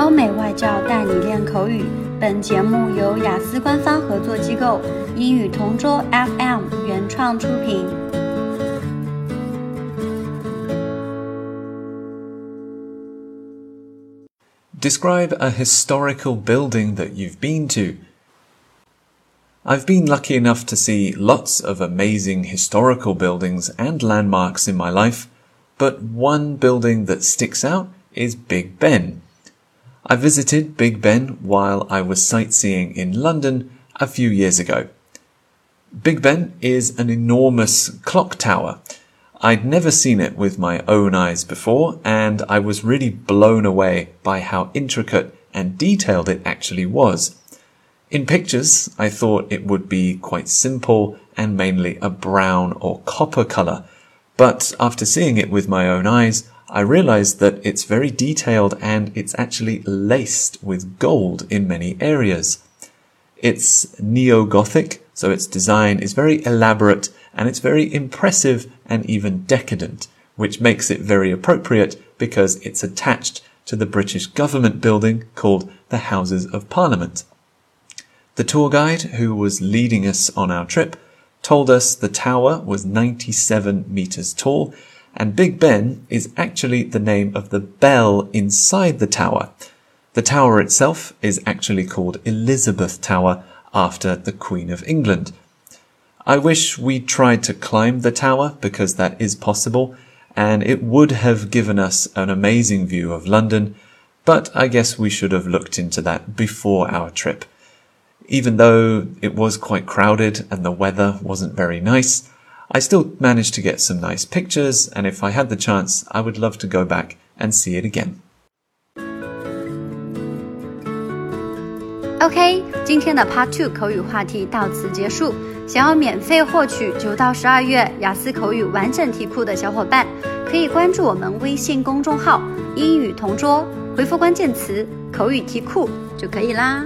欧美外教带你练口语。本节目由雅思官方合作机构英语同桌 FM 原创出品。Describe a historical building that you've been to. I've been lucky enough to see lots of amazing historical buildings and landmarks in my life, but one building that sticks out is Big Ben. I visited Big Ben while I was sightseeing in London a few years ago. Big Ben is an enormous clock tower. I'd never seen it with my own eyes before, and I was really blown away by how intricate and detailed it actually was. In pictures, I thought it would be quite simple and mainly a brown or copper color, but after seeing it with my own eyes, I realized that it's very detailed and it's actually laced with gold in many areas. It's neo-Gothic, so its design is very elaborate and it's very impressive and even decadent, which makes it very appropriate because it's attached to the British government building called the Houses of Parliament. The tour guide who was leading us on our trip told us the tower was 97 meters tall and Big Ben is actually the name of the bell inside the tower. The tower itself is actually called Elizabeth Tower after the Queen of England. I wish we tried to climb the tower because that is possible and it would have given us an amazing view of London, but I guess we should have looked into that before our trip. Even though it was quite crowded and the weather wasn't very nice, I still managed to get some nice pictures, and if I had the chance, I would love to go back and see it again. OK，今天的 Part Two 口语话题到此结束。想要免费获取九到十二月雅思口语完整题库的小伙伴，可以关注我们微信公众号“英语同桌”，回复关键词“口语题库”就可以啦。